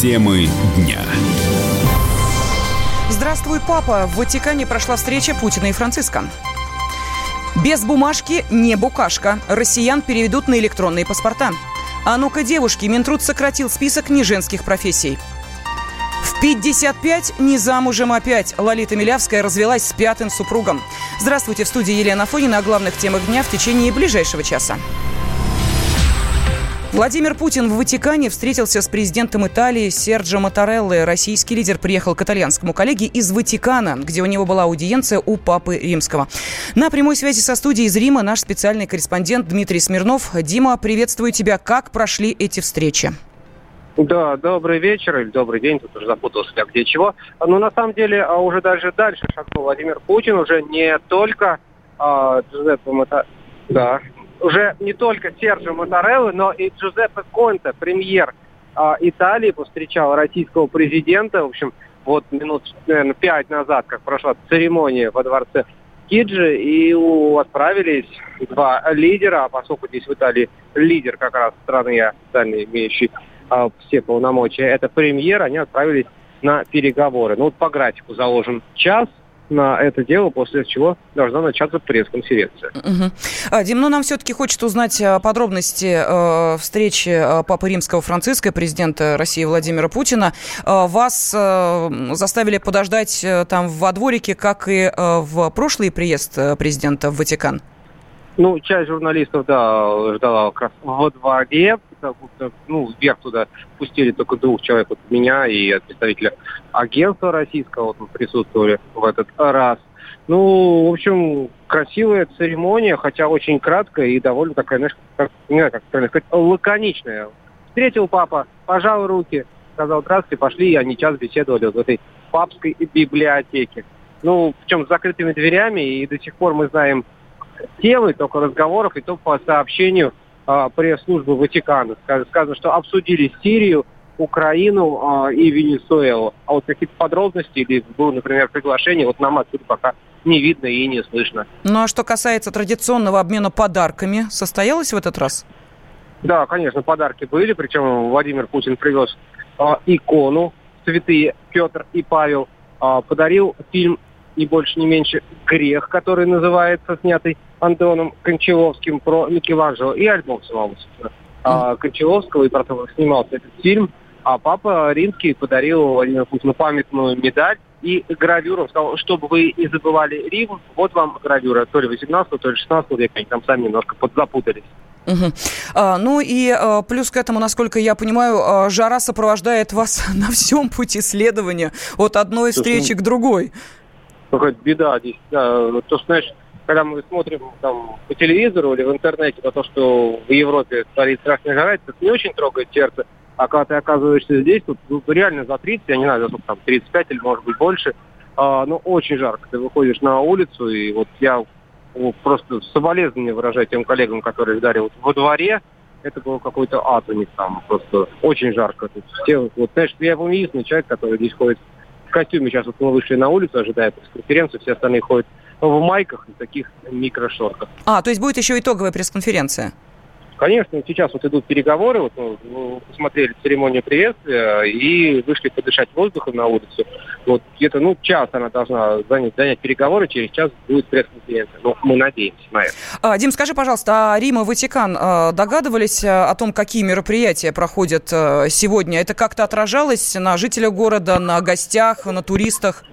Темы дня. Здравствуй, папа. В Ватикане прошла встреча Путина и Франциска. Без бумажки не букашка. Россиян переведут на электронные паспорта. А ну-ка, девушки, Минтруд сократил список неженских профессий. В 55 не замужем опять. Лолита Милявская развелась с пятым супругом. Здравствуйте, в студии Елена Фонина о главных темах дня в течение ближайшего часа. Владимир Путин в Ватикане встретился с президентом Италии Серджо Матарелло. Российский лидер приехал к итальянскому коллеге из Ватикана, где у него была аудиенция у Папы Римского. На прямой связи со студией из Рима наш специальный корреспондент Дмитрий Смирнов. Дима, приветствую тебя. Как прошли эти встречи? Да, добрый вечер или добрый день, тут уже запутался как где чего. Но на самом деле а уже даже дальше шагнул Владимир Путин, уже не только а, Джузеппе Мата... Да, уже не только Серджо Матарелло, но и Джузеппе Конте, премьер а, Италии, повстречал российского президента. В общем, вот минут, наверное, пять назад, как прошла церемония во дворце Киджи, и у, отправились два лидера, а поскольку здесь в Италии лидер как раз страны официально имеющий а, все полномочия, это премьер, они отправились на переговоры. Ну вот по графику заложен час, на это дело, после чего должна начаться пресс-конференция. Угу. Дим, ну нам все-таки хочется узнать а, подробности э, встречи Папы Римского Франциска, президента России Владимира Путина. Вас э, заставили подождать э, там во дворике, как и в прошлый приезд президента в Ватикан? Ну, часть журналистов, да, ждала как раз во дворе, ну, вверх туда пустили только двух человек, вот меня и представителя агентства российского, вот мы присутствовали в этот раз. Ну, в общем, красивая церемония, хотя очень краткая и довольно такая, знаешь, как, не знаю, как правильно сказать, лаконичная. Встретил папа, пожал руки, сказал здравствуйте, пошли, и они час беседовали в этой папской библиотеке. Ну, причем с закрытыми дверями, и до сих пор мы знаем темы, только разговоров, и только по сообщению пресс-службы Ватикана. Сказано, что обсудили Сирию, Украину а, и Венесуэлу. А вот какие-то подробности или было, например, приглашение, вот нам отсюда пока не видно и не слышно. Ну а что касается традиционного обмена подарками, состоялось в этот раз? Да, конечно, подарки были, причем Владимир Путин привез а, икону святые Петр и Павел, а, подарил фильм не больше, не меньше «Грех», который называется, снятый Антоном Кончаловским про Микеланджело, и альбом самого, собственно, mm. Кончаловского, и про то, как снимался этот фильм. А папа римский подарил Владимиру Путину памятную медаль и гравюру. Сказал, чтобы вы не забывали Рим, вот вам гравюра. То ли 18 то ли 16 века, они там сами немножко подзапутались. Угу. А, ну и а, плюс к этому, насколько я понимаю, а, жара сопровождает вас на всем пути следования от одной встречи к другой какая-то беда здесь. Да, то, что, знаешь, когда мы смотрим там по телевизору или в интернете на то, что в Европе творит страшная жара, это не очень трогает сердце. А когда ты оказываешься здесь, тут ну, реально за 30, я не знаю, за сколько там, 35 или может быть больше, а, ну, очень жарко. Ты выходишь на улицу, и вот я ну, просто соболезнования выражаю тем коллегам, которые ждали вот во дворе, это был какой-то ад у них там, просто очень жарко. Тут все, вот, знаешь, я был единственный человек, который здесь ходит в костюме. Сейчас вот мы вышли на улицу, ожидая пресс-конференцию, все остальные ходят в майках и таких микрошортах. А, то есть будет еще итоговая пресс-конференция? Конечно, сейчас вот идут переговоры, вот мы ну, посмотрели церемонию приветствия и вышли подышать воздухом на улицу. Вот где-то, ну, час она должна занять, занять переговоры, через час будет пресс-конференция. Ну, мы надеемся на это. А, Дим, скажи, пожалуйста, а Рим и Ватикан а, догадывались а, о том, какие мероприятия проходят а, сегодня? Это как-то отражалось на жителях города, на гостях, на туристах?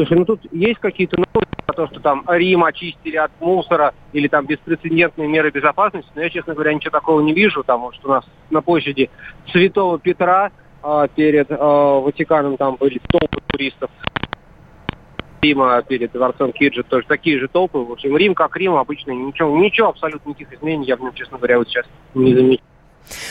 Слушай, ну тут есть какие-то новости про то, что там Рим очистили от мусора или там беспрецедентные меры безопасности, но я, честно говоря, ничего такого не вижу. Там, что у нас на площади Святого Петра э, перед э, Ватиканом там были толпы туристов. Рима перед дворцом Киджи тоже такие же толпы. В общем, Рим как Рим обычно ничего, ничего абсолютно никаких изменений я в нем, честно говоря, вот сейчас не замечаю.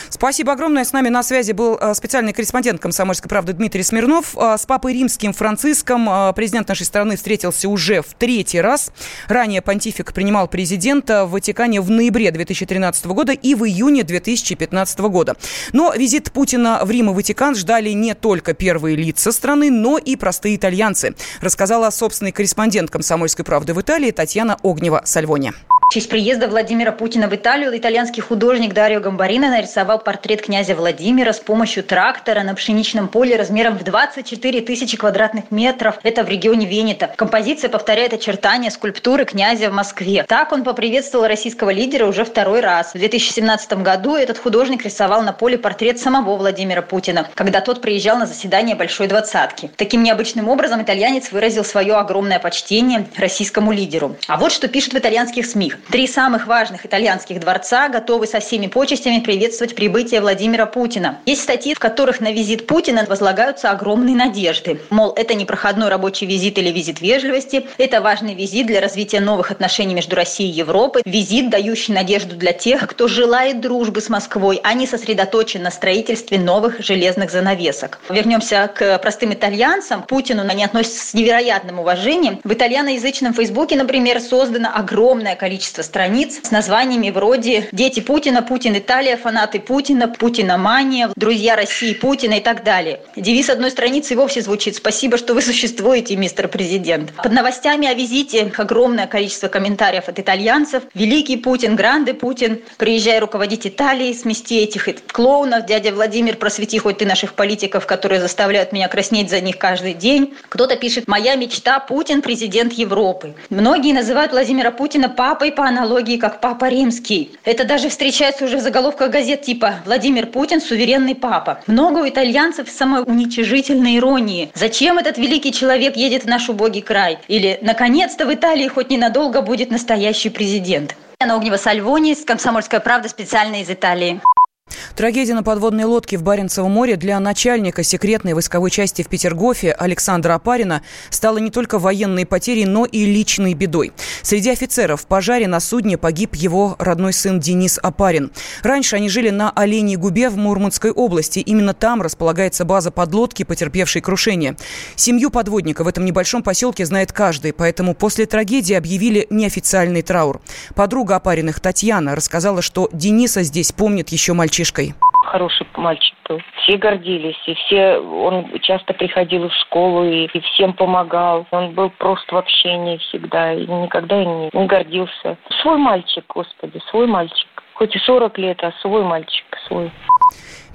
Спасибо огромное. С нами на связи был э, специальный корреспондент «Комсомольской правды» Дмитрий Смирнов. Э, с папой римским Франциском э, президент нашей страны встретился уже в третий раз. Ранее понтифик принимал президента в Ватикане в ноябре 2013 года и в июне 2015 года. Но визит Путина в Рим и Ватикан ждали не только первые лица страны, но и простые итальянцы, рассказала собственный корреспондент «Комсомольской правды» в Италии Татьяна Огнева-Сальвони. В честь приезда Владимира Путина в Италию итальянский художник Дарио Гамбарина нарисовал портрет князя Владимира с помощью трактора на пшеничном поле размером в 24 тысячи квадратных метров. Это в регионе Венета. Композиция повторяет очертания скульптуры князя в Москве. Так он поприветствовал российского лидера уже второй раз. В 2017 году этот художник рисовал на поле портрет самого Владимира Путина, когда тот приезжал на заседание Большой Двадцатки. Таким необычным образом итальянец выразил свое огромное почтение российскому лидеру. А вот что пишут в итальянских СМИ. Три самых важных итальянских дворца готовы со всеми почестями приветствовать прибытие Владимира Путина. Есть статьи, в которых на визит Путина возлагаются огромные надежды. Мол, это не проходной рабочий визит или визит вежливости, это важный визит для развития новых отношений между Россией и Европой, визит, дающий надежду для тех, кто желает дружбы с Москвой, а не сосредоточен на строительстве новых железных занавесок. Вернемся к простым итальянцам. Путину они относятся с невероятным уважением. В итальяноязычном Фейсбуке, например, создано огромное количество страниц с названиями вроде «Дети Путина», «Путин Италия», «Фанаты Путина», «Путиномания», «Друзья России Путина» и так далее. Девиз одной страницы вовсе звучит «Спасибо, что вы существуете, мистер президент». Под новостями о визите огромное количество комментариев от итальянцев. «Великий Путин», «Гранде Путин», «Приезжай руководить Италией», «Смести этих клоунов», «Дядя Владимир, просвети хоть ты наших политиков, которые заставляют меня краснеть за них каждый день». Кто-то пишет «Моя мечта – Путин, президент Европы». Многие называют Владимира Путина папой по аналогии как папа римский. Это даже встречается уже в заголовках газет типа «Владимир Путин – суверенный папа». Много у итальянцев самоуничижительной иронии. Зачем этот великий человек едет в наш убогий край? Или «Наконец-то в Италии хоть ненадолго будет настоящий президент». Анна Огнева Сальвони, «Комсомольская правда» специально из Италии. Трагедия на подводной лодке в Баренцевом море для начальника секретной войсковой части в Петергофе Александра Апарина стала не только военной потерей, но и личной бедой. Среди офицеров в пожаре на судне погиб его родной сын Денис Апарин. Раньше они жили на Оленей губе в Мурманской области. Именно там располагается база подлодки, потерпевшей крушение. Семью подводника в этом небольшом поселке знает каждый, поэтому после трагедии объявили неофициальный траур. Подруга Апариных Татьяна рассказала, что Дениса здесь помнит еще мальчик мальчишкой? Хороший мальчик был. Все гордились, и все, он часто приходил в школу и, и всем помогал. Он был просто в общении всегда, и никогда не, не гордился. Свой мальчик, господи, свой мальчик. Хоть и 40 лет, а свой мальчик, свой.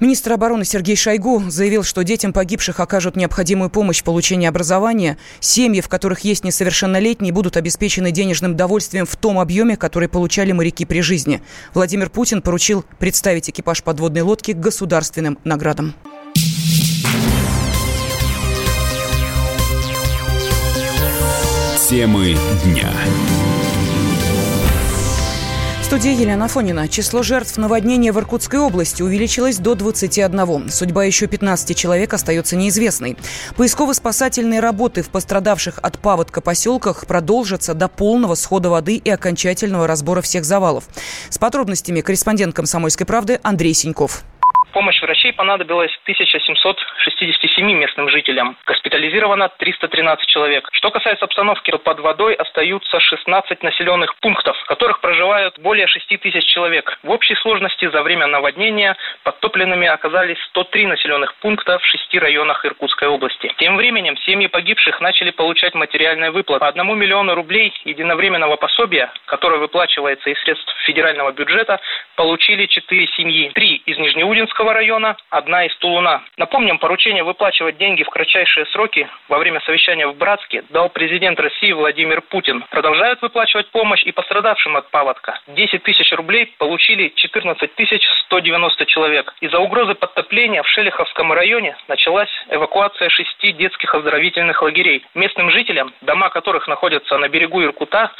Министр обороны Сергей Шойгу заявил, что детям погибших окажут необходимую помощь в получении образования. Семьи, в которых есть несовершеннолетние, будут обеспечены денежным довольствием в том объеме, который получали моряки при жизни. Владимир Путин поручил представить экипаж подводной лодки к государственным наградам. Темы дня студии Елена Фонина. Число жертв наводнения в Иркутской области увеличилось до 21. Судьба еще 15 человек остается неизвестной. Поисково-спасательные работы в пострадавших от паводка поселках продолжатся до полного схода воды и окончательного разбора всех завалов. С подробностями корреспондент «Комсомольской правды» Андрей Синьков. Помощь врачей понадобилась 1760 семи местным жителям. Госпитализировано 313 человек. Что касается обстановки, то под водой остаются 16 населенных пунктов, в которых проживают более 6 тысяч человек. В общей сложности за время наводнения подтопленными оказались 103 населенных пункта в шести районах Иркутской области. Тем временем семьи погибших начали получать материальные выплаты. По одному миллиону рублей единовременного пособия, которое выплачивается из средств федерального бюджета, получили четыре семьи. Три из Нижнеудинского района, одна из Тулуна. Напомним, поручение выплачивается выплачивать деньги в кратчайшие сроки во время совещания в Братске дал президент России Владимир Путин. Продолжают выплачивать помощь и пострадавшим от паводка. 10 тысяч рублей получили 14 тысяч 190 человек. Из-за угрозы подтопления в Шелиховском районе началась эвакуация шести детских оздоровительных лагерей. Местным жителям, дома которых находятся на берегу Иркута,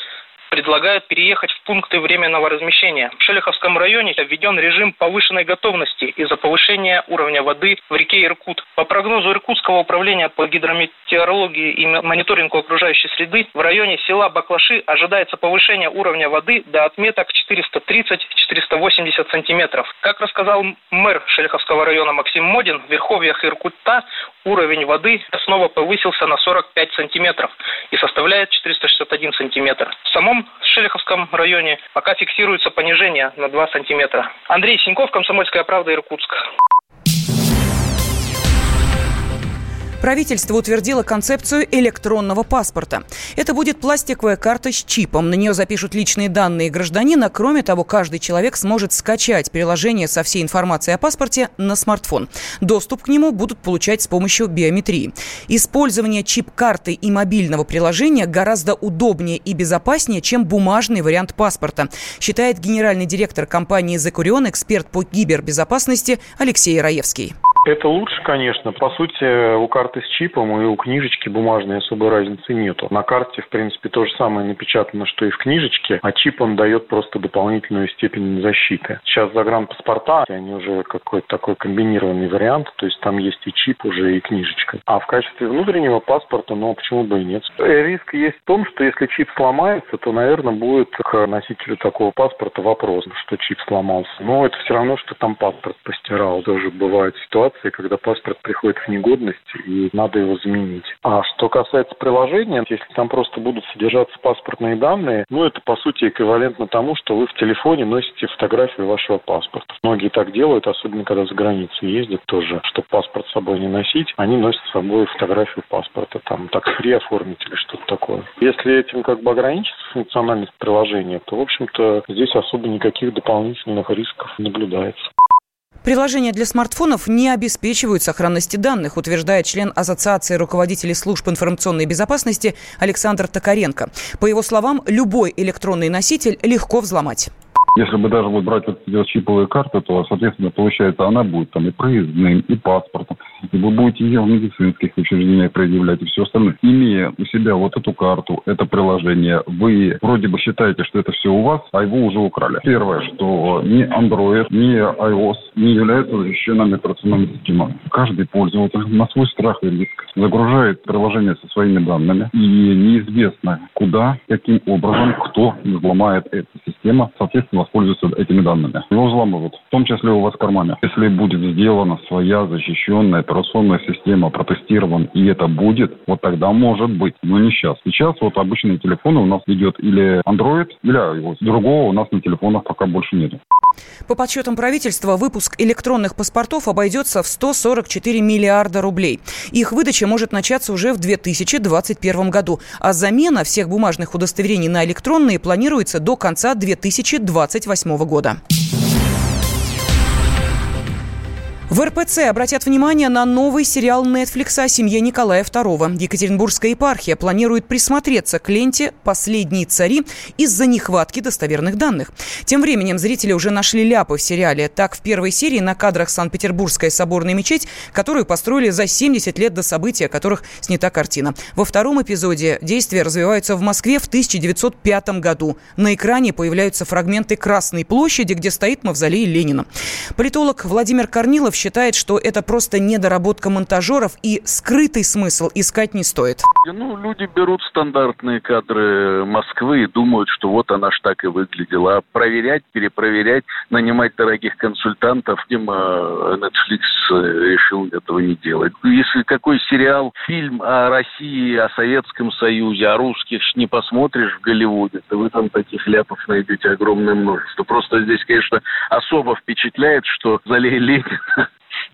предлагают переехать в пункты временного размещения. В Шелиховском районе введен режим повышенной готовности из-за повышения уровня воды в реке Иркут. По прогнозу Иркутского управления по гидрометеорологии и мониторингу окружающей среды, в районе села Баклаши ожидается повышение уровня воды до отметок 430-480 сантиметров. Как рассказал мэр Шелиховского района Максим Модин, в верховьях Иркута уровень воды снова повысился на 45 сантиметров и составляет 461 сантиметр. В самом Шелиховском районе пока фиксируется понижение на 2 сантиметра. Андрей Синьков, Комсомольская правда, Иркутск. Правительство утвердило концепцию электронного паспорта. Это будет пластиковая карта с чипом. На нее запишут личные данные гражданина. Кроме того, каждый человек сможет скачать приложение со всей информацией о паспорте на смартфон. Доступ к нему будут получать с помощью биометрии. Использование чип-карты и мобильного приложения гораздо удобнее и безопаснее, чем бумажный вариант паспорта, считает генеральный директор компании «Закурион», эксперт по кибербезопасности Алексей Раевский. Это лучше, конечно. По сути, у карты с чипом и у книжечки бумажной особой разницы нету. На карте, в принципе, то же самое напечатано, что и в книжечке, а чип он дает просто дополнительную степень защиты. Сейчас загранпаспорта, они уже какой-то такой комбинированный вариант, то есть там есть и чип уже, и книжечка. А в качестве внутреннего паспорта, ну, почему бы и нет. Риск есть в том, что если чип сломается, то, наверное, будет к носителю такого паспорта вопрос, что чип сломался. Но это все равно, что там паспорт постирал. Тоже бывают ситуации, ситуации, когда паспорт приходит в негодность и надо его заменить. А что касается приложения, если там просто будут содержаться паспортные данные, ну это по сути эквивалентно тому, что вы в телефоне носите фотографию вашего паспорта. Многие так делают, особенно когда за границу ездят тоже, чтобы паспорт с собой не носить, они носят с собой фотографию паспорта, там так фри оформить или что-то такое. Если этим как бы ограничится функциональность приложения, то, в общем-то, здесь особо никаких дополнительных рисков не наблюдается. Приложения для смартфонов не обеспечивают сохранности данных, утверждает член Ассоциации руководителей служб информационной безопасности Александр Токаренко. По его словам, любой электронный носитель легко взломать. Если бы даже вот брать вот эти чиповые карты, то, соответственно, получается, она будет там и проездным, и паспортом, и вы будете ее в медицинских учреждениях предъявлять и все остальное. Имея у себя вот эту карту, это приложение, вы вроде бы считаете, что это все у вас, а его уже украли. Первое, что ни Android, ни iOS не являются защищенными операционными системами. Каждый пользователь на свой страх и риск загружает приложение со своими данными, и неизвестно куда, каким образом, кто взломает эту систему, соответственно, воспользуются этими данными. Его взламывают, в том числе у вас в кармане. Если будет сделана своя защищенная операционная система, протестирован, и это будет, вот тогда может быть, но не сейчас. Сейчас вот обычные телефоны у нас идет или Android, или iOS. Другого у нас на телефонах пока больше нет. По подсчетам правительства, выпуск электронных паспортов обойдется в 144 миллиарда рублей. Их выдача может начаться уже в 2021 году, а замена всех бумажных удостоверений на электронные планируется до конца 2028 года. В РПЦ обратят внимание на новый сериал Netflix о семье Николая II. Екатеринбургская епархия планирует присмотреться к ленте «Последние цари» из-за нехватки достоверных данных. Тем временем зрители уже нашли ляпы в сериале. Так, в первой серии на кадрах Санкт-Петербургская соборная мечеть, которую построили за 70 лет до события, которых снята картина. Во втором эпизоде действия развиваются в Москве в 1905 году. На экране появляются фрагменты Красной площади, где стоит мавзолей Ленина. Политолог Владимир Корнилов считает, что это просто недоработка монтажеров и скрытый смысл искать не стоит. Ну, люди берут стандартные кадры Москвы и думают, что вот она ж так и выглядела. А проверять, перепроверять, нанимать дорогих консультантов, видимо, Netflix решил этого не делать. Если какой сериал, фильм о России, о Советском Союзе, о русских не посмотришь в Голливуде, то вы там таких ляпов найдете огромное множество. Просто здесь, конечно, особо впечатляет, что залей Ленина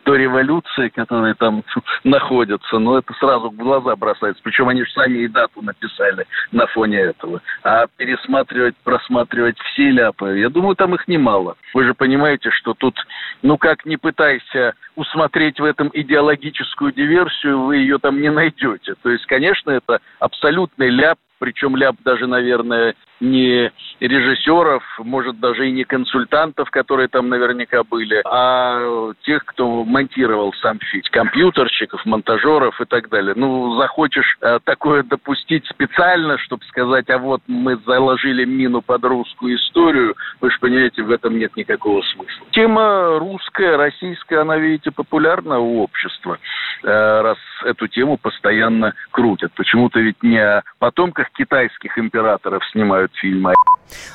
до революции, которые там находятся, но это сразу в глаза бросается. Причем они же сами и дату написали на фоне этого. А пересматривать, просматривать все ляпы, я думаю, там их немало. Вы же понимаете, что тут, ну как не пытайся усмотреть в этом идеологическую диверсию, вы ее там не найдете. То есть, конечно, это абсолютный ляп, причем ляп даже, наверное, не режиссеров, может даже и не консультантов, которые там наверняка были, а тех, кто монтировал сам фильм, компьютерщиков, монтажеров и так далее. Ну, захочешь э, такое допустить специально, чтобы сказать, а вот мы заложили мину под русскую историю, вы же понимаете, в этом нет никакого смысла. Тема русская, российская, она, видите, популярна у общества, э, раз эту тему постоянно крутят. Почему-то ведь не о потомках китайских императоров снимают фильма.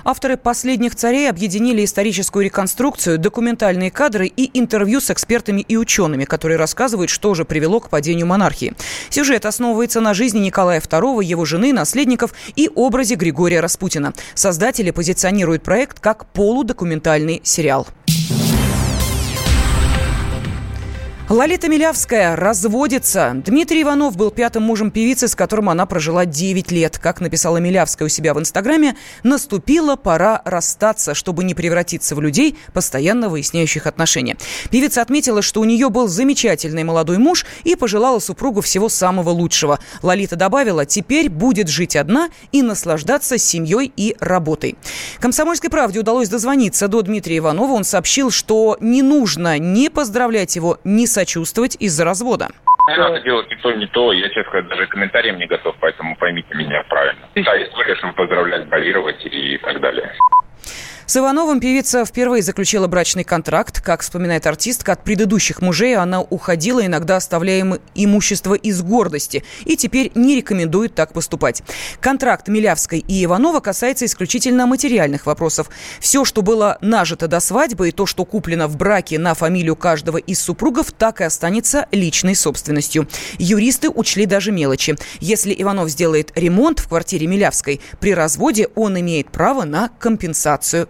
Авторы «Последних царей» объединили историческую реконструкцию, документальные кадры и интервью с экспертами и учеными, которые рассказывают, что же привело к падению монархии. Сюжет основывается на жизни Николая II, его жены, наследников и образе Григория Распутина. Создатели позиционируют проект как полудокументальный сериал. Лолита Милявская разводится. Дмитрий Иванов был пятым мужем певицы, с которым она прожила 9 лет. Как написала Милявская у себя в Инстаграме, наступила пора расстаться, чтобы не превратиться в людей, постоянно выясняющих отношения. Певица отметила, что у нее был замечательный молодой муж и пожелала супругу всего самого лучшего. Лолита добавила, теперь будет жить одна и наслаждаться семьей и работой. Комсомольской правде удалось дозвониться до Дмитрия Иванова. Он сообщил, что не нужно не поздравлять его, ни с сочувствовать из-за развода. Не надо делать ни то, ни то. Я, честно сказать, даже комментарием не готов, поэтому поймите меня правильно. Да, история, чтобы поздравлять, болировать и так далее. С Ивановым певица впервые заключила брачный контракт. Как вспоминает артистка, от предыдущих мужей она уходила, иногда оставляя им имущество из гордости. И теперь не рекомендует так поступать. Контракт Милявской и Иванова касается исключительно материальных вопросов. Все, что было нажито до свадьбы и то, что куплено в браке на фамилию каждого из супругов, так и останется личной собственностью. Юристы учли даже мелочи. Если Иванов сделает ремонт в квартире Милявской, при разводе он имеет право на компенсацию